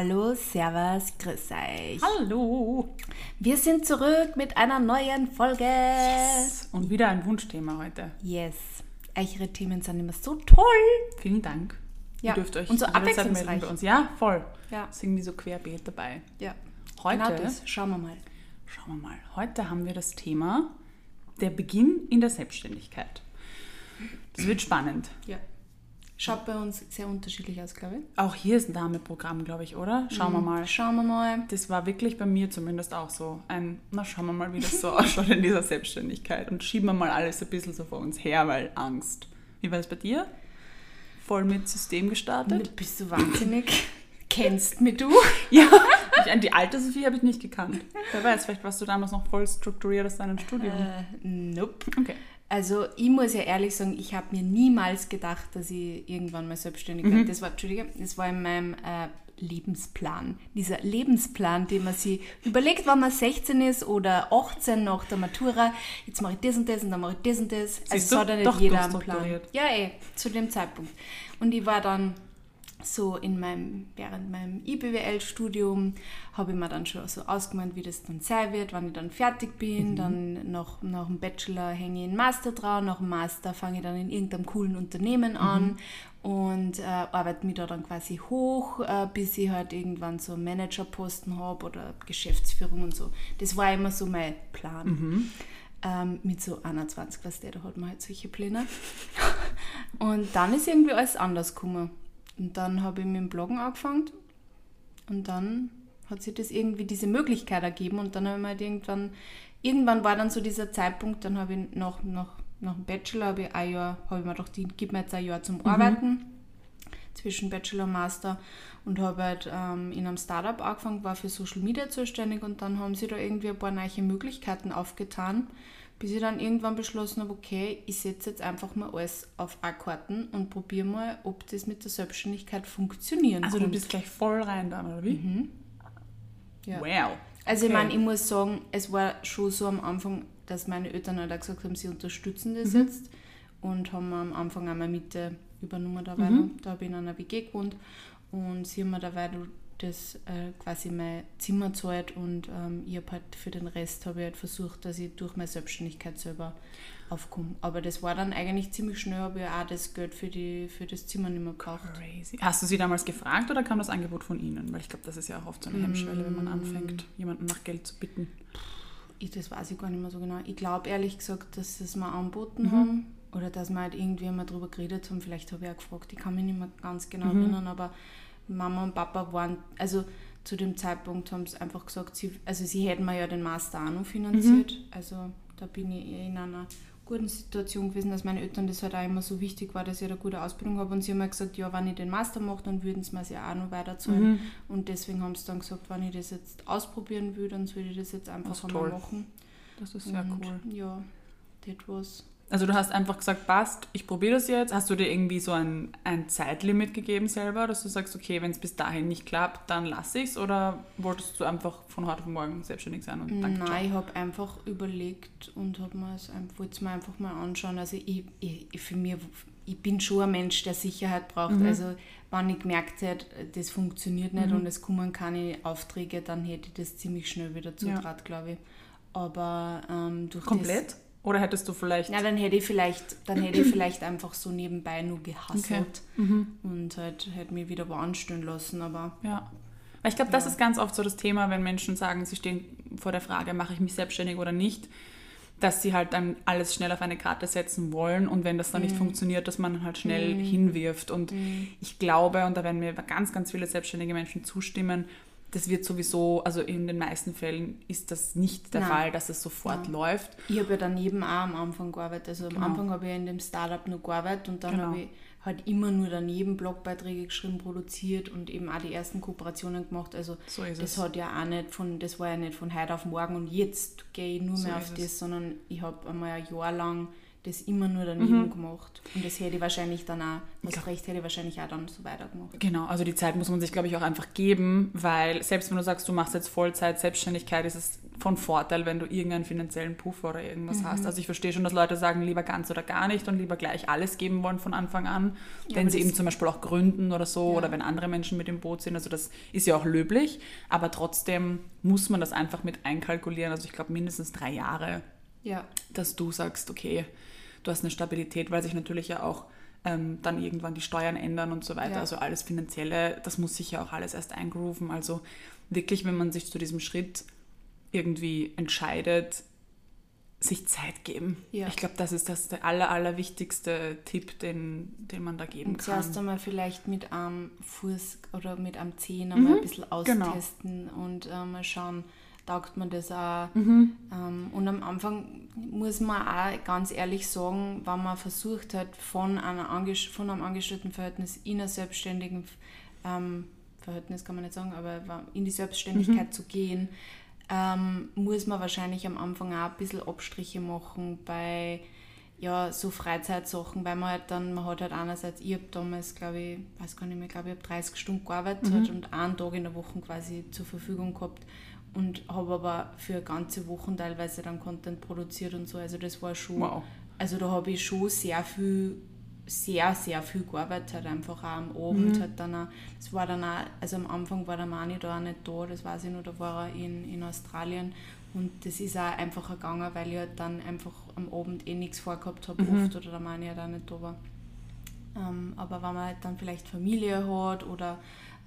Hallo, Servus, grüß euch. Hallo. Wir sind zurück mit einer neuen Folge. Yes. Und wieder ein Wunschthema heute. Yes. Eure Themen sind immer so toll. Vielen Dank. Ja. Ihr dürft euch Und so jederzeit melden abwechslungsreich. bei uns. Ja, voll. Ja. Ist irgendwie so querbeet dabei. Ja. Heute, Genau das. Schauen wir mal. schauen wir mal, heute haben wir das Thema der Beginn in der Selbstständigkeit. Das wird spannend. Ja. Schaut bei uns sehr unterschiedlich aus, glaube ich. Auch hier ist ein Dame-Programm, glaube ich, oder? Schauen wir mal. Schauen wir mal. Das war wirklich bei mir zumindest auch so ein, na schauen wir mal, wie das so ausschaut in dieser Selbstständigkeit und schieben wir mal alles ein bisschen so vor uns her, weil Angst. Wie war das bei dir? Voll mit System gestartet? Bist du wahnsinnig? Kennst mich du? Ja, die alte Sophie habe ich nicht gekannt. Wer weiß, vielleicht warst du damals noch voll strukturiert aus deinem Studium. Äh, nope. Okay. Also ich muss ja ehrlich sagen, ich habe mir niemals gedacht, dass ich irgendwann mal selbstständig werde. Das war, Entschuldige, das war in meinem äh, Lebensplan. Dieser Lebensplan, den man sich überlegt, wenn man 16 ist oder 18 nach der Matura, jetzt mache ich das und das und dann mache ich das und das. Siehst Also es hat ja nicht jeder einen Plan. Ja, eh, zu dem Zeitpunkt. Und ich war dann so in meinem, während meinem IBWL-Studium habe ich mir dann schon so ausgemalt, wie das dann sein wird, wann ich dann fertig bin. Dann nach, nach dem Bachelor hänge ich einen Master dran, nach dem Master fange ich dann in irgendeinem coolen Unternehmen an und äh, arbeite mich da dann quasi hoch, äh, bis ich halt irgendwann so einen Managerposten habe oder Geschäftsführung und so. Das war immer so mein Plan. Ähm, mit so 21, was der, da hat man halt solche Pläne. Und dann ist irgendwie alles anders gekommen. Und dann habe ich mit dem Bloggen angefangen und dann hat sich das irgendwie diese Möglichkeit ergeben und dann habe ich mir halt irgendwann, irgendwann war dann so dieser Zeitpunkt, dann habe ich nach, nach, nach dem Bachelor habe ich ein Jahr, habe ich mir gedacht, ich gebe mir jetzt ein Jahr zum Arbeiten zwischen Bachelor und Master und habe halt ähm, in einem Startup angefangen, war für Social Media zuständig und dann haben sie da irgendwie ein paar neue Möglichkeiten aufgetan, bis ich dann irgendwann beschlossen habe, okay, ich setze jetzt einfach mal alles auf A-Karten und probiere mal, ob das mit der Selbstständigkeit funktionieren Also du kann. bist gleich voll rein dann, oder wie? Mhm. Ja. Wow. Also ich Okay. meine, ich muss sagen, es war schon so am Anfang, dass meine Eltern halt auch gesagt haben, sie unterstützen das Mhm. jetzt und haben am Anfang einmal Miete übernommen dabei. Mhm. Da habe ich in einer WG gewohnt und sie haben mir dabei das äh, quasi mein Zimmer gezahlt und ähm, ich habe halt für den Rest habe ich halt versucht, dass ich durch meine Selbstständigkeit selber aufkomme. Aber das war dann eigentlich ziemlich schnell, habe ich auch das Geld für, die, für das Zimmer nicht mehr gebraucht. Crazy. Hast du sie damals gefragt oder kam das Angebot von ihnen? Weil ich glaube, das ist ja auch oft so eine Hemmschwelle, wenn Mm. man anfängt, jemanden nach Geld zu bitten. Ich, das weiß ich gar nicht mehr so genau. Ich glaube ehrlich gesagt, dass sie es mir angeboten Mhm. haben oder dass wir halt irgendwie mal drüber geredet haben. Vielleicht habe ich auch gefragt, ich kann mich nicht mehr ganz genau Mhm. erinnern, aber Mama und Papa waren, also zu dem Zeitpunkt haben sie einfach gesagt, sie, also sie hätten mir ja den Master auch noch finanziert. Mhm. Also da bin ich eh in einer guten Situation gewesen, dass meine Eltern das halt auch immer so wichtig war, dass ich eine gute Ausbildung habe. Und sie haben mir gesagt, ja, wenn ich den Master mache, dann würden sie mir es ja auch noch weiterzahlen. Mhm. Und deswegen haben sie dann gesagt, wenn ich das jetzt ausprobieren will, dann soll ich das jetzt einfach Das einmal toll. machen. Das ist sehr Und cool. Ja, that was. Also du hast einfach gesagt, passt, ich probiere das jetzt. Hast du dir irgendwie so ein, ein Zeitlimit gegeben selber, dass du sagst, okay, wenn es bis dahin nicht klappt, dann lasse ich es? Oder wolltest du einfach von heute auf morgen selbstständig sein und danke? Nein, ich habe einfach überlegt und habe mir es einfach, wollte es mir einfach mal anschauen. Also ich, ich, für mich, ich bin schon ein Mensch, der Sicherheit braucht. Mhm. Also wenn ich gemerkt hätte, das funktioniert nicht und es kommen keine Aufträge, dann hätte ich das ziemlich schnell wieder zutraut, glaube ich. Aber ähm, durch Komplett? Oder hättest du vielleicht... Ja, dann hätte ich vielleicht, dann hätte ich vielleicht einfach so nebenbei nur gehasselt Mhm. und halt hätte mich wieder wo anstellen lassen. Aber Ja. Weil ich glaube, das Ja. ist ganz oft so das Thema, wenn Menschen sagen, sie stehen vor der Frage, mache ich mich selbstständig oder nicht, dass sie halt dann alles schnell auf eine Karte setzen wollen und wenn das dann nicht Mhm. funktioniert, dass man halt schnell hinwirft. Und ich glaube, und da werden mir ganz, ganz viele selbstständige Menschen zustimmen, das wird sowieso, also in den meisten Fällen ist das nicht der Nein. Fall, dass es sofort Nein. läuft. Ich habe ja daneben auch am Anfang gearbeitet. Also am Genau. Anfang habe ich ja in dem Startup nur gearbeitet und dann Genau. habe ich halt immer nur daneben Blogbeiträge geschrieben, produziert und eben auch die ersten Kooperationen gemacht. Also So ist das es. hat ja auch nicht von, das war ja nicht von heute auf morgen und jetzt gehe ich nur So mehr auf es. das, sondern ich habe einmal ein Jahr lang das immer nur daneben Mhm. gemacht. Und das hätte ich wahrscheinlich dann auch, was recht hätte ich wahrscheinlich auch dann so weitergemacht. Genau, also die Zeit muss man sich, glaube ich, auch einfach geben, weil selbst wenn du sagst, du machst jetzt Vollzeit Selbstständigkeit, ist es von Vorteil, wenn du irgendeinen finanziellen Puffer oder irgendwas hast. Also ich verstehe schon, dass Leute sagen, lieber ganz oder gar nicht und lieber gleich alles geben wollen von Anfang an, Ja, wenn sie das- eben zum Beispiel auch gründen oder so Ja. oder wenn andere Menschen mit im Boot sind. Also das ist ja auch löblich, aber trotzdem muss man das einfach mit einkalkulieren. Also ich glaube mindestens drei Jahre Ja, dass du sagst, okay, du hast eine Stabilität, weil sich natürlich ja auch ähm, dann irgendwann die Steuern ändern und so weiter. Ja. Also alles Finanzielle, das muss sich ja auch alles erst eingrooven. Also wirklich, wenn man sich zu diesem Schritt irgendwie entscheidet, sich Zeit geben. Ja. Ich glaube, das ist das der aller, allerwichtigste Tipp, den, den man da geben und zuerst kann. einmal vielleicht mit einem Fuß oder mit einem Zehen Mhm, einmal ein bisschen genau. austesten und äh, mal schauen, taugt man das auch. Mhm. Ähm, und am Anfang muss man auch ganz ehrlich sagen, wenn man versucht hat, von, einer Anges von einem Angestelltenverhältnis in ein selbstständigen ähm, Verhältnis, kann man nicht sagen, aber in die Selbstständigkeit zu gehen, ähm, muss man wahrscheinlich am Anfang auch ein bisschen Abstriche machen bei ja, so Freizeitsachen, weil man halt dann, man hat halt einerseits, ich habe damals, glaube ich, weiß gar nicht mehr, glaube ich, habe 30 Stunden gearbeitet und einen Tag in der Woche quasi zur Verfügung gehabt und habe aber für ganze Wochen teilweise dann Content produziert und so, also das war schon, Wow. also da habe ich schon sehr viel, sehr, sehr viel gearbeitet, halt einfach auch am Abend Mhm. halt dann auch, das war dann auch, also am Anfang war der Mani da auch nicht da, das weiß ich noch, da war er in, in Australien und das ist auch einfacher gegangen, weil ich halt dann einfach am Abend eh nichts vorgehabt habe Mhm. oft oder der Mani halt auch nicht da war. Ähm, aber wenn man halt dann vielleicht Familie hat oder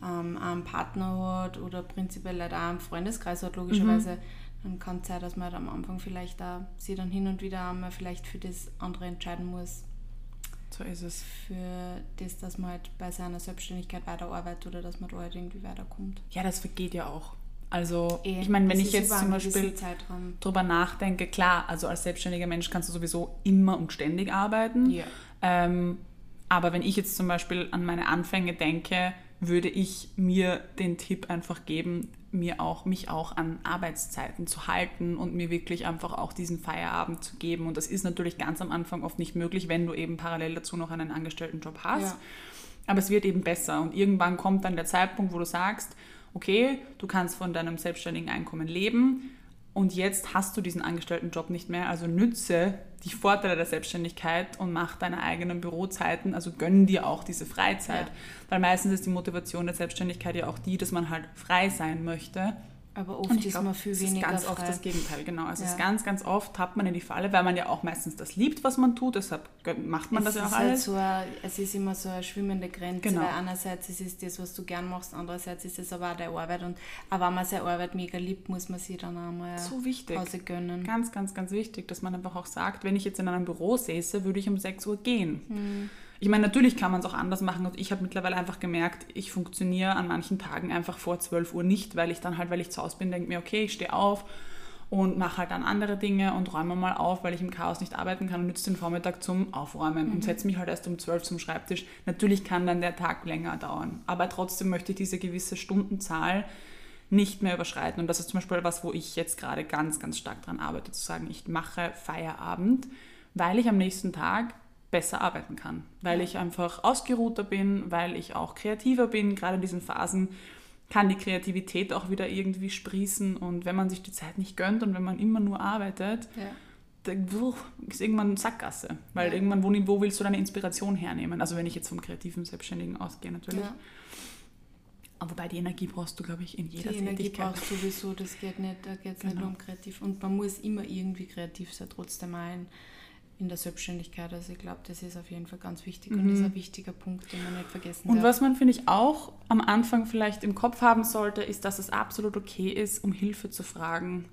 ähm, einen Partner hat oder prinzipiell auch einen Freundeskreis hat, logischerweise, dann kann es sein, dass man halt am Anfang vielleicht auch sich dann hin und wieder einmal vielleicht für das andere entscheiden muss. So ist es. Für das, dass man halt bei seiner Selbstständigkeit weiterarbeitet oder dass man da halt irgendwie weiterkommt. Ja, das vergeht ja auch. Also, Eh, ich meine, wenn ich jetzt zum Beispiel drüber nachdenke, klar, also als selbstständiger Mensch kannst du sowieso immer und ständig arbeiten. Ja. Ähm, aber wenn ich jetzt zum Beispiel an meine Anfänge denke, würde ich mir den Tipp einfach geben, mir auch, mich auch an Arbeitszeiten zu halten und mir wirklich einfach auch diesen Feierabend zu geben. Und das ist natürlich ganz am Anfang oft nicht möglich, wenn du eben parallel dazu noch einen Angestelltenjob hast. Ja. Aber es wird eben besser und irgendwann kommt dann der Zeitpunkt, wo du sagst, okay, du kannst von deinem selbstständigen Einkommen leben und jetzt hast du diesen Angestelltenjob nicht mehr, also nütze die Vorteile der Selbstständigkeit und mach deine eigenen Bürozeiten, also gönn dir auch diese Freizeit. Ja. Weil meistens ist die Motivation der Selbstständigkeit ja auch die, dass man halt frei sein möchte. Aber Und oft ich ist man viel es weniger ist ganz frei. oft das Gegenteil, genau. Also es Ja. ist ganz, ganz oft tappt man in die Falle, weil man ja auch meistens das liebt, was man tut, deshalb macht man es das ja auch halt alles. so ein, es ist immer so eine schwimmende Grenze, Genau. weil einerseits ist es das, was du gern machst, andererseits ist es aber auch deine Arbeit und auch wenn man seine Arbeit mega liebt, muss man sie dann auch mal So wichtig. Pause gönnen. Ganz, ganz, ganz wichtig, dass man einfach auch sagt, wenn ich jetzt in einem Büro säße, würde ich um 6 Uhr gehen. Hm. Ich meine, natürlich kann man es auch anders machen und ich habe mittlerweile einfach gemerkt, ich funktioniere an manchen Tagen einfach vor 12 Uhr nicht, weil ich dann halt, weil ich zu Hause bin, denke mir, okay, ich stehe auf und mache halt dann andere Dinge und räume mal auf, weil ich im Chaos nicht arbeiten kann und nütze den Vormittag zum Aufräumen Mhm. und setze mich halt erst um 12 zum Schreibtisch. Natürlich kann dann der Tag länger dauern, aber trotzdem möchte ich diese gewisse Stundenzahl nicht mehr überschreiten. Und das ist zum Beispiel was, wo ich jetzt gerade ganz, ganz stark dran arbeite, zu sagen, ich mache Feierabend, weil ich am nächsten Tag besser arbeiten kann, weil ich einfach ausgeruhter bin, weil ich auch kreativer bin. Gerade in diesen Phasen kann die Kreativität auch wieder irgendwie sprießen und wenn man sich die Zeit nicht gönnt und wenn man immer nur arbeitet, Ja. dann ist irgendwann Sackgasse, weil Ja. irgendwann, wo, wo willst du deine Inspiration hernehmen? Also wenn ich jetzt vom kreativen Selbstständigen ausgehe natürlich. Ja. Aber wobei die Energie brauchst du, glaube ich, in Die jeder Energie Tätigkeit. brauchst du sowieso, das geht nicht, da geht es nicht Genau. nur um kreativ. Und man muss immer irgendwie kreativ sein, trotzdem auch in, der Selbstständigkeit. Also ich glaube, das ist auf jeden Fall ganz wichtig und ist ein wichtiger Punkt, den man nicht vergessen Mhm. Und darf. was man, finde ich, auch am Anfang vielleicht im Kopf haben sollte, ist, dass es absolut okay ist, um Hilfe zu fragen.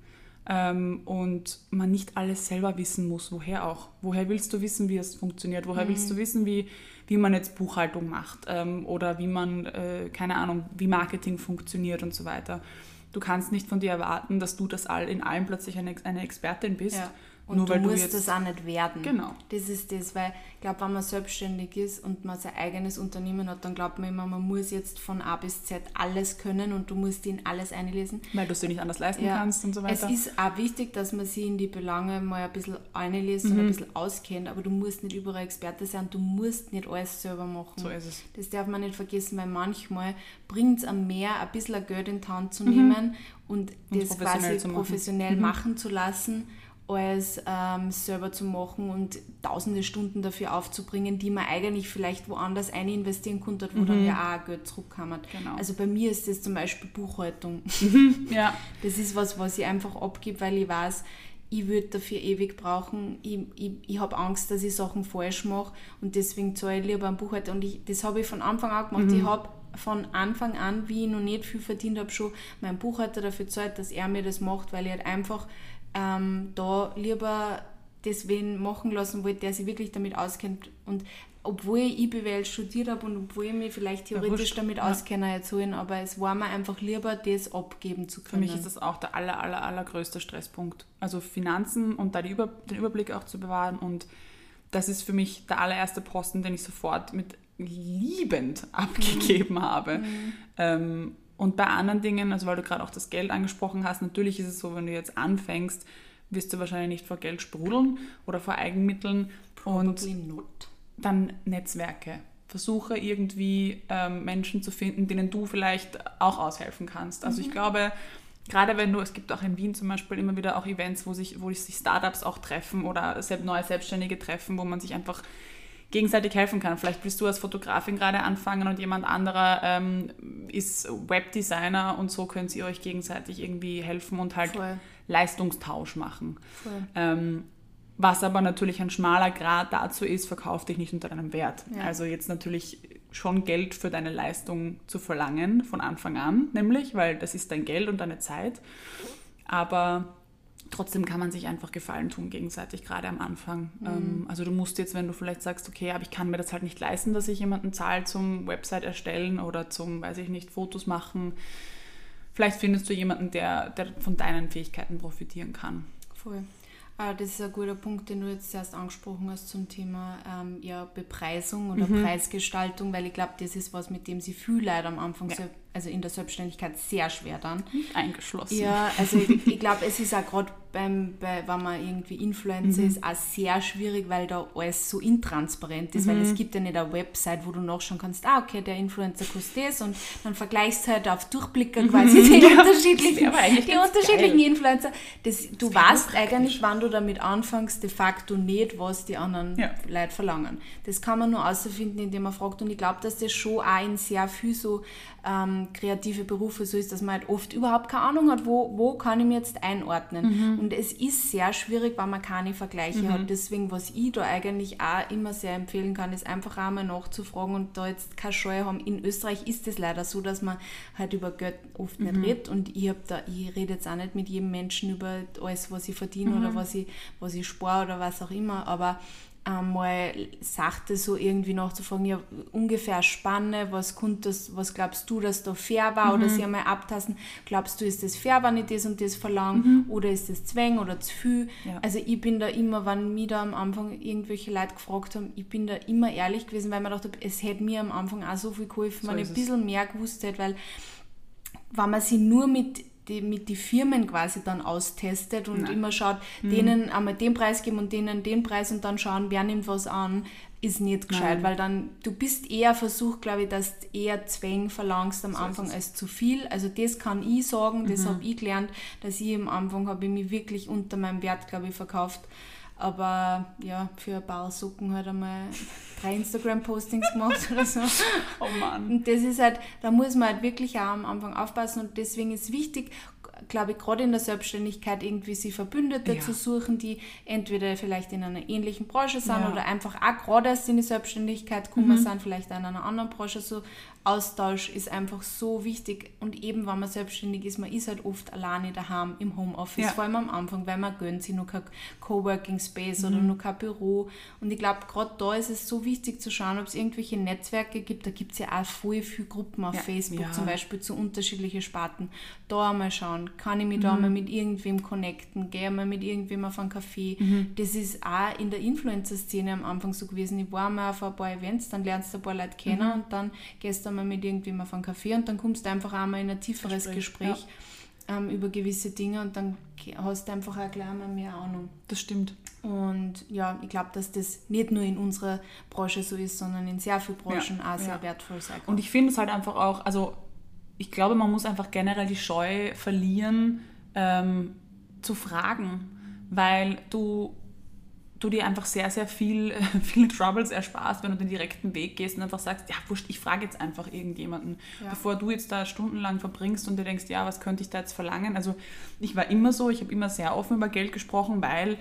Ähm, und man nicht alles selber wissen muss. Woher auch? Woher willst du wissen, wie es funktioniert? Woher willst du wissen, wie, wie man jetzt Buchhaltung macht? Ähm, oder wie man, äh, keine Ahnung, wie Marketing funktioniert und so weiter. Du kannst nicht von dir erwarten, dass du das all in allem plötzlich eine, eine Expertin bist, Ja. Und Nur du du musst jetzt- das auch nicht werden. Genau. Das ist das, weil ich glaube, wenn man selbstständig ist und man sein eigenes Unternehmen hat, dann glaubt man immer, man muss jetzt von A bis Z alles können und du musst in alles einlesen. Weil du es dir nicht anders leisten Ja. kannst und so weiter. Es ist auch wichtig, dass man sich in die Belange mal ein bisschen einliest Mhm. und ein bisschen auskennt, aber du musst nicht überall Experte sein, du musst nicht alles selber machen. so ist es. Das darf man nicht vergessen, weil manchmal bringt es am mehr ein bisschen Geld in die Hand zu Mhm. nehmen und Und das professionell quasi zu machen. professionell Mhm. machen zu lassen, als ähm, selber zu machen und tausende Stunden dafür aufzubringen, die man eigentlich vielleicht woanders ein investieren könnte, wo dann ja auch Geld zurückkommt. Mhm. Genau. Also bei mir ist das zum Beispiel Buchhaltung. Ja, Das ist was, was ich einfach abgebe, weil ich weiß, ich würde dafür ewig brauchen. Ich, ich, ich habe Angst, dass ich Sachen falsch mache und deswegen zahle ich lieber einen Buchhalter. Und ich, das habe ich von Anfang an gemacht. Ich habe von Anfang an, wie ich noch nicht viel verdient habe, schon meinen Buchhalter dafür gezahlt, dass er mir das macht, weil ich halt einfach ähm, da lieber deswegen machen lassen wollte, der sich wirklich damit auskennt. Und obwohl ich IBWL studiert habe und obwohl ich mich vielleicht theoretisch wurscht. damit Ja. auskenne, erzählen, aber es war mir einfach lieber, das abgeben zu für können. mich ist das auch der aller, aller, allergrößte Stresspunkt. Also Finanzen und da die Über den Überblick auch zu bewahren. Und das ist für mich der allererste Posten, den ich sofort mit liebend abgegeben habe. Ähm, und bei anderen Dingen, also weil du gerade auch das Geld angesprochen hast, natürlich ist es so, wenn du jetzt anfängst, wirst du wahrscheinlich nicht vor Geld sprudeln oder vor Eigenmitteln. Und Probably not. dann Netzwerke. Versuche irgendwie ähm, Menschen zu finden, denen du vielleicht auch aushelfen kannst. Also ich glaube, gerade wenn du, es gibt auch in Wien zum Beispiel immer wieder auch Events, wo sich, wo sich Startups auch treffen oder neue Selbstständige treffen, wo man sich einfach gegenseitig helfen kann. Vielleicht willst du als Fotografin gerade anfangen und jemand anderer ähm, ist Webdesigner und so könnt ihr euch gegenseitig irgendwie helfen und halt Voll. Leistungstausch machen. Ähm, was aber natürlich ein schmaler Grad dazu ist, verkauf dich nicht unter deinem Wert. Ja. Also jetzt natürlich schon Geld für deine Leistung zu verlangen von Anfang an, nämlich, weil das ist dein Geld und deine Zeit. Aber trotzdem kann man sich einfach Gefallen tun gegenseitig, gerade am Anfang. Ähm, also du musst jetzt, wenn du vielleicht sagst, okay, aber ich kann mir das halt nicht leisten, dass ich jemanden zahle zum Website erstellen oder zum, weiß ich nicht, Fotos machen. Vielleicht findest du jemanden, der, der von deinen Fähigkeiten profitieren kann. Voll. Ah, Das ist ein guter Punkt, den du jetzt erst angesprochen hast zum Thema ähm, ja, Bepreisung oder Mhm. Preisgestaltung, weil ich glaube, das ist was, mit dem sie viel Leute am Anfang, Ja. sel- also in der Selbstständigkeit, sehr schwer dann. Eingeschlossen. Ja, also ich, ich glaube, es ist auch gerade beim, bei, wenn man irgendwie Influencer ist, auch sehr schwierig, weil da alles so intransparent ist, weil es gibt ja nicht eine Website, wo du nachschauen kannst, ah, okay, der Influencer kostet das und dann vergleichst du halt auf Durchblicker quasi die Ja, das unterschiedlichen, die unterschiedlichen geil. Influencer. Das, du wär weißt eigentlich, wann du damit anfängst, de facto nicht, was die anderen Ja. Leute verlangen. Das kann man nur herausfinden, indem man fragt. Und ich glaube, dass das schon auch in sehr viel so ähm, kreative Berufe so ist, dass man halt oft überhaupt keine Ahnung hat, wo, wo kann ich mich jetzt einordnen. Mhm. Und es ist sehr schwierig, weil man keine Vergleiche hat. Deswegen, was ich da eigentlich auch immer sehr empfehlen kann, ist einfach auch mal nachzufragen und da jetzt keine Scheu haben. In Österreich ist es leider so, dass man halt über Geld oft Mhm. nicht redet. Und ich habe da, ich rede jetzt auch nicht mit jedem Menschen über alles, was ich verdiene Mhm. oder was ich, was ich spare oder was auch immer. Aber einmal sachte so irgendwie nachzufragen, ja, ungefähr Spanne, was, kommt das, was glaubst du, dass da fair war oder sie einmal abtasten, glaubst du, ist das fair, wenn ich das und das verlange oder ist das Zwang oder zu viel? Ja. Also ich bin da immer, wenn mich da am Anfang irgendwelche Leute gefragt haben, ich bin da immer ehrlich gewesen, weil man dachte, es hätte mir am Anfang auch so viel geholfen, So wenn ich ein es. bisschen mehr gewusst hätte, weil wenn man sich nur mit die, mit die Firmen quasi dann austestet und Nein. immer schaut, Mhm. denen einmal den Preis geben und denen den Preis und dann schauen, wer nimmt was an, ist nicht gescheit, Nein. weil dann, du bist eher versucht, glaube ich, dass du eher Zwang verlangst am So ist Anfang. Mhm. als zu viel. Also das kann ich sagen, das habe ich gelernt, dass ich am Anfang habe ich mich wirklich unter meinem Wert, glaube ich, verkauft. Aber ja, für ein paar Socken halt einmal drei Instagram-Postings gemacht oder so. Oh Mann. Und das ist halt, da muss man halt wirklich auch am Anfang aufpassen und deswegen ist wichtig, glaube ich, gerade in der Selbstständigkeit irgendwie sie Verbündete Ja. zu suchen, die entweder vielleicht in einer ähnlichen Branche sind Ja. oder einfach auch gerade erst in die Selbstständigkeit gekommen sind, vielleicht auch in einer anderen Branche so Austausch ist einfach so wichtig und eben, wenn man selbstständig ist, man ist halt oft alleine daheim im Homeoffice, Ja. vor allem am Anfang, weil man gönnt sich noch kein Coworking Space oder Mhm. noch kein Büro und ich glaube, gerade da ist es so wichtig zu schauen, ob es irgendwelche Netzwerke gibt, da gibt es ja auch voll viele Gruppen auf Ja. Facebook Ja. zum Beispiel zu unterschiedlichen Sparten, da einmal schauen, kann ich mich Mhm. da mal mit irgendwem connecten, gehe mal mit irgendwem auf einen Kaffee, Mhm. das ist auch in der Influencer-Szene am Anfang so gewesen, ich war mal auf ein paar Events, dann lernst du ein paar Leute kennen Mhm. und dann gehst du mal mit irgendwem auf einen Kaffee und dann kommst du einfach einmal in ein tieferes Gespräch, Gespräch, ähm, über gewisse Dinge und dann hast du einfach auch gleich mal mehr Ahnung. Das stimmt. Und ja, ich glaube, dass das nicht nur in unserer Branche so ist, sondern in sehr vielen Branchen Ja, auch sehr ja. wertvoll sein kann. Und ich finde es halt einfach auch, also ich glaube, man muss einfach generell die Scheu verlieren, ähm, zu fragen, weil du, du dir einfach sehr, sehr viel, viele Troubles ersparst, wenn du den direkten Weg gehst und einfach sagst, ja, wurscht, ich frage jetzt einfach irgendjemanden, Ja. bevor du jetzt da stundenlang verbringst und dir denkst, ja, was könnte ich da jetzt verlangen? Also ich war immer so, ich habe immer sehr offen über Geld gesprochen, weil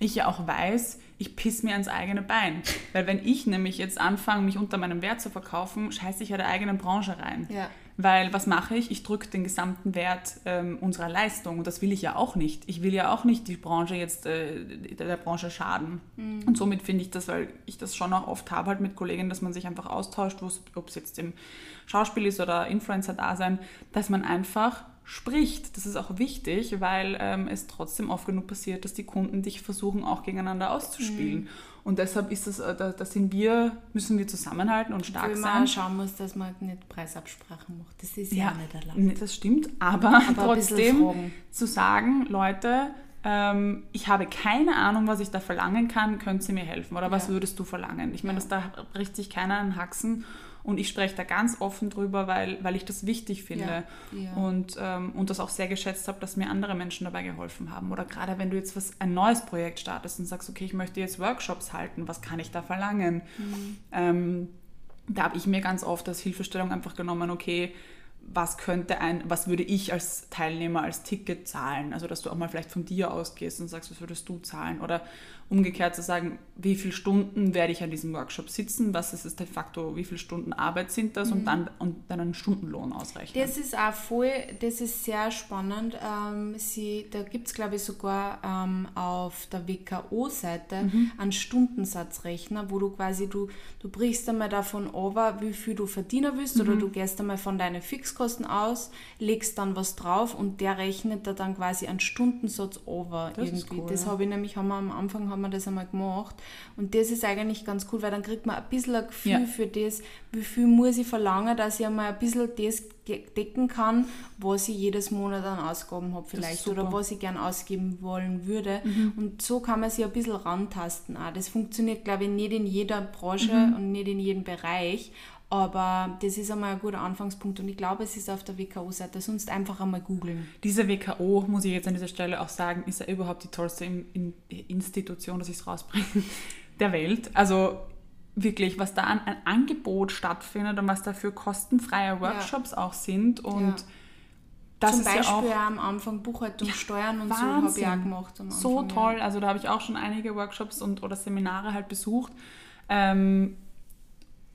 ich ja auch weiß, ich piss mir ans eigene Bein. Weil wenn ich nämlich jetzt anfange, mich unter meinem Wert zu verkaufen, scheiße ich ja der eigenen Branche rein. Ja. Weil was mache ich? Ich drücke den gesamten Wert ähm, unserer Leistung und das will ich ja auch nicht. Ich will ja auch nicht die Branche jetzt äh, der, Branche schaden. Und somit finde ich das, weil ich das schon auch oft habe halt mit Kollegen, dass man sich einfach austauscht, ob es jetzt im Schauspiel ist oder Influencer-Dasein, dass man einfach spricht. Das ist auch wichtig, weil ähm, es trotzdem oft genug passiert, dass die Kunden dich versuchen auch gegeneinander auszuspielen. Und deshalb ist das, äh, da, da sind wir, müssen wir zusammenhalten und stark sein. man schauen muss, dass man halt nicht Preisabsprachen macht. Das ist ja, nicht erlaubt. Das stimmt, aber, bisschen trotzdem zu sagen, Leute, ähm, ich habe keine Ahnung, was ich da verlangen kann, könnt ihr mir helfen? Oder was Ja. würdest du verlangen? Ich meine, Ja. dass da bricht sich keiner an Haxen und ich spreche da ganz offen drüber, weil, weil ich das wichtig finde Ja, ja. Und, ähm, und das auch sehr geschätzt habe, dass mir andere Menschen dabei geholfen haben. Oder gerade wenn du jetzt was, ein neues Projekt startest und sagst, okay, ich möchte jetzt Workshops halten, was kann ich da verlangen? Mhm. Ähm, da habe ich mir ganz oft als Hilfestellung einfach genommen, okay, was könnte ein, was würde ich als Teilnehmer als Ticket zahlen? Also dass du auch mal vielleicht von dir ausgehst und sagst, was würdest du zahlen? Oder umgekehrt zu sagen, wie viele Stunden werde ich an diesem Workshop sitzen? Was ist es de facto, wie viele Stunden Arbeit sind das? Und dann und dann einen Stundenlohn ausrechnen. Das ist auch voll, das ist sehr spannend. Ähm, sie, da gibt es, glaube ich, sogar ähm, auf der WKO-Seite Mhm. einen Stundensatzrechner, wo du quasi, du, du brichst einmal davon over, wie viel du verdienen willst, oder Mhm. du gehst einmal von deinen Fixkosten aus, legst dann was drauf und der rechnet da dann quasi einen Stundensatz over Das ist irgendwie. cool, das ja. habe ich nämlich, haben wir am Anfang haben wir das einmal gemacht und das ist eigentlich ganz cool, weil dann kriegt man ein bisschen ein Gefühl Ja. für das, wie viel muss ich verlangen, dass ich einmal ein bisschen das de- decken kann, was ich jedes Monat an Ausgaben habe vielleicht. Mhm. oder was ich gern ausgeben wollen würde. Und so kann man sich ein bisschen rantasten. Auch. Das funktioniert, glaube ich, nicht in jeder Branche Mhm. und nicht in jedem Bereich. Aber das ist einmal ein guter Anfangspunkt und ich glaube, es ist auf der WKO-Seite. Sonst einfach einmal googeln. Diese WKO, muss ich jetzt an dieser Stelle auch sagen, ist ja überhaupt die tollste In In Institution, dass ich es rausbringe, der Welt. Also wirklich, was da an ein Angebot stattfindet und was da für kostenfreie Workshops auch sind. Und Ja. das Zum ist Beispiel ja auch am Anfang Buchhaltung, Steuern und so habe ich auch Wahnsinn. gemacht. Am so Anfang, toll. Also da habe ich auch schon einige Workshops und oder Seminare halt besucht. Ähm,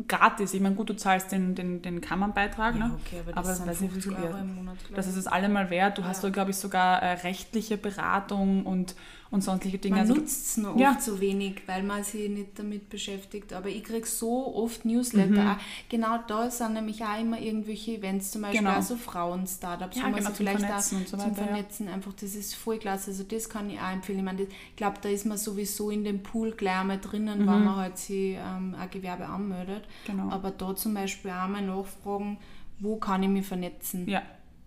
gratis. Ich meine, gut, du zahlst den, den, den Kammernbeitrag, Ja, ne? okay, aber das aber weiß nicht, wie 50 viel Euro im Monat, Das ist es allemal wert. Du hast Ja. da, glaube ich, sogar äh, rechtliche Beratung und, und sonstige Dinge. Man Also nutzt es noch Ja. oft so wenig, weil man sich nicht damit beschäftigt. Aber ich kriege so oft Newsletter. Auch Genau da sind nämlich auch immer irgendwelche Events, zum Beispiel Mhm. Genau. auch so Frauen-Startups, Ja, wo man genau, sich zum vielleicht Vernetzen und so zum weiter, ja. Vernetzen einfach, das ist voll klasse. Also das kann ich auch empfehlen. Ich, meine, das, ich glaube, da ist man sowieso in dem Pool gleich einmal drinnen, wenn man halt sich ähm, ein Gewerbe anmeldet. Mhm. Genau. Aber da zum Beispiel auch mal nachfragen, wo kann ich mich vernetzen. Ja,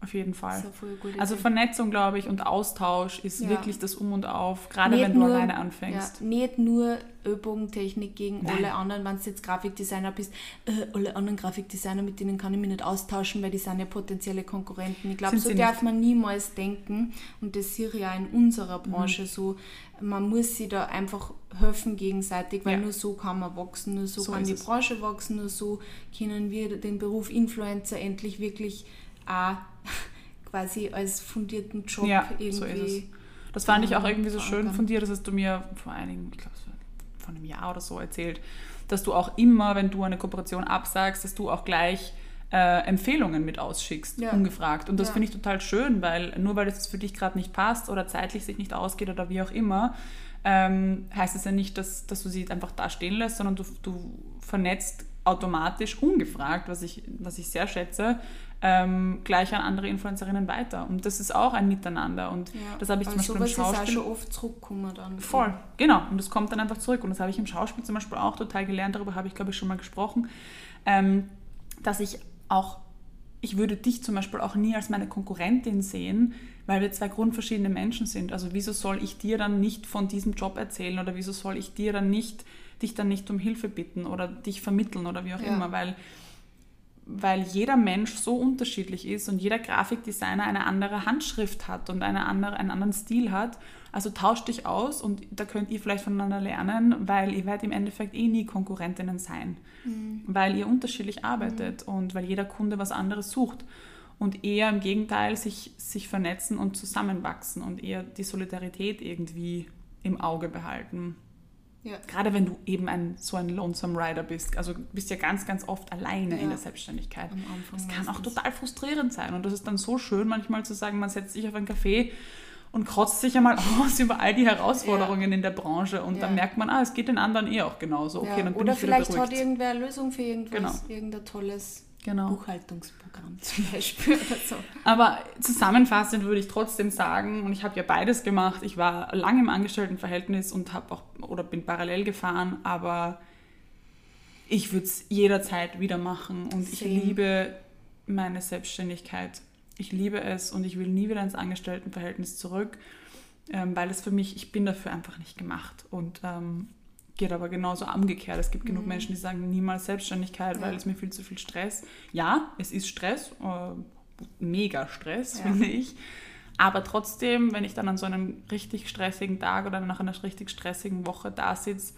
auf jeden Fall. Ist Also. Vernetzung, glaube ich, und Austausch ist Ja. wirklich das Um und Auf, gerade Nicht wenn du nur- alleine anfängst. Ja, nicht nur Ellbogentechnik gegen Nein. alle anderen, wenn du jetzt Grafikdesigner bist, äh, alle anderen Grafikdesigner, mit denen kann ich mich nicht austauschen, weil die sind ja potenzielle Konkurrenten. Ich glaube, so darf man niemals denken und das ich ja in unserer Branche Mhm. so. Man muss sich da einfach helfen gegenseitig, weil Ja. nur so kann man wachsen, nur so, So kann ist die es. Branche wachsen, nur so können wir den Beruf Influencer endlich wirklich auch quasi als fundierten Job Ja, irgendwie. so ist es. Das fand ich auch ähm, irgendwie so schön von dir, das hast du mir vor einigen, ich glaube, vor einem Jahr oder so erzählt, dass du auch immer, wenn du eine Kooperation absagst, dass du auch gleich äh, Empfehlungen mit ausschickst, Ja. ungefragt. Und das Ja. finde ich total schön, weil nur weil es für dich gerade nicht passt oder zeitlich sich nicht ausgeht oder wie auch immer, ähm, heißt es ja nicht, dass, dass du sie einfach da stehen lässt, sondern du, du vernetzt automatisch, ungefragt, was ich, was ich sehr schätze, ähm, gleich an andere Influencerinnen weiter. Und das ist auch ein Miteinander. Und Ja. das habe ich zum Beispiel im sowas ist auch Schauspiel. schon oft zurückgekommen dann. Voll, genau. Und das kommt dann einfach zurück. Und das habe ich im Schauspiel zum Beispiel auch total gelernt. Darüber habe ich, glaube ich, schon mal gesprochen. Ähm, dass ich auch, ich würde dich zum Beispiel auch nie als meine Konkurrentin sehen, weil wir zwei grundverschiedene Menschen sind. Also wieso soll ich dir dann nicht von diesem Job erzählen oder wieso soll ich dir dann nicht, dich dann nicht um Hilfe bitten oder dich vermitteln oder wie auch Ja. immer, weil weil jeder Mensch so unterschiedlich ist und jeder Grafikdesigner eine andere Handschrift hat und eine andere, einen anderen Stil hat. Also tauscht dich aus und da könnt ihr vielleicht voneinander lernen, weil ihr werdet im Endeffekt eh nie Konkurrentinnen sein, weil ihr unterschiedlich arbeitet und weil jeder Kunde was anderes sucht. Und eher im Gegenteil sich, sich vernetzen und zusammenwachsen und eher die Solidarität irgendwie im Auge behalten. Ja. Gerade wenn du eben ein, so ein Lonesome Rider bist. Also du bist ja ganz, ganz oft alleine Ja. in der Selbstständigkeit. Am Anfang Das kann auch total frustrierend sein. Und das ist dann so schön, manchmal zu sagen, man setzt sich auf einen Café und kotzt sich einmal aus über all die Herausforderungen in der Branche. Und dann Ja. merkt man, ah, es geht den anderen eh auch genauso. Okay, ja. dann bin Oder ich vielleicht hat irgendwer eine Lösung für irgendwas, Genau. irgendein tolles Genau. Buchhaltungsprogramm zum Beispiel oder so. Aber zusammenfassend würde ich trotzdem sagen, und ich habe ja beides gemacht. Ich war lange im Angestelltenverhältnis und habe auch oder bin parallel gefahren, aber ich würde es jederzeit wieder machen und ich Same. liebe meine Selbstständigkeit. Ich liebe es und ich will nie wieder ins Angestelltenverhältnis zurück, ähm, weil es für mich, ich bin dafür einfach nicht gemacht. Und ähm, geht aber genauso umgekehrt. Es gibt genug Menschen, die sagen niemals Selbstständigkeit, weil Ja. es mir viel zu viel Stress. Ja, es ist Stress, äh, mega Stress, Ja. finde ich. Aber trotzdem, wenn ich dann an so einem richtig stressigen Tag oder nach einer richtig stressigen Woche da sitze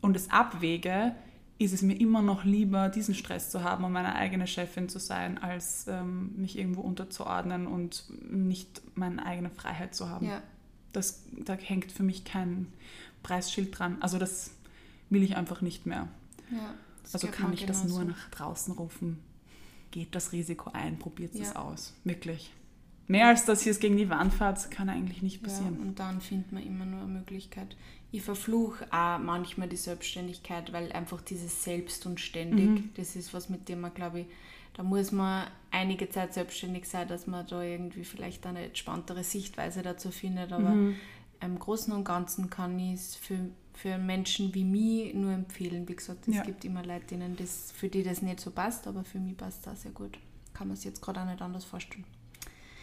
und es abwäge, ist es mir immer noch lieber, diesen Stress zu haben und meine eigene Chefin zu sein, als ähm, mich irgendwo unterzuordnen und nicht meine eigene Freiheit zu haben. Ja. Das, da hängt für mich kein Preisschild dran. Also das will ich einfach nicht mehr. Ja, das Also kann ich das genauso. nur nach draußen rufen. Geht das Risiko ein, probiert es Ja. aus. Wirklich. Mehr als dass ihr es gegen die Wand fahrt, kann eigentlich nicht Ja, passieren. und dann findet man immer nur eine Möglichkeit. Ich verfluche auch manchmal die Selbstständigkeit, weil einfach dieses Selbst und ständig, Mhm. das ist was, mit dem man, glaube ich, da muss man einige Zeit selbstständig sein, dass man da irgendwie vielleicht eine entspanntere Sichtweise dazu findet. Aber Mhm. Im Großen und Ganzen kann ich es für, für Menschen wie mich nur empfehlen. Wie gesagt, es Ja. gibt immer Leute, denen das, für die das nicht so passt, aber für mich passt das sehr gut. Kann man es jetzt gerade auch nicht anders vorstellen.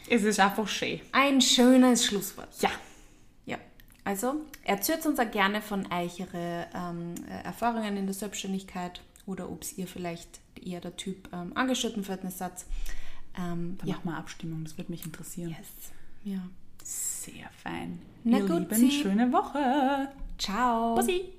Es ist einfach schön. Ein schönes Schlusswort. Ja. Ja, also erzählt uns auch gerne von euch ihre ähm, äh, Erfahrungen in der Selbstständigkeit oder ob ihr vielleicht eher der Typ ähm, Angestelltenverhältnis seid. Ähm, Dann ja. machen wir Abstimmung, das würde mich interessieren. Yes. ja. Sehr fein. Na Ihr gut, Lieben, schöne Woche. Ciao. Bussi.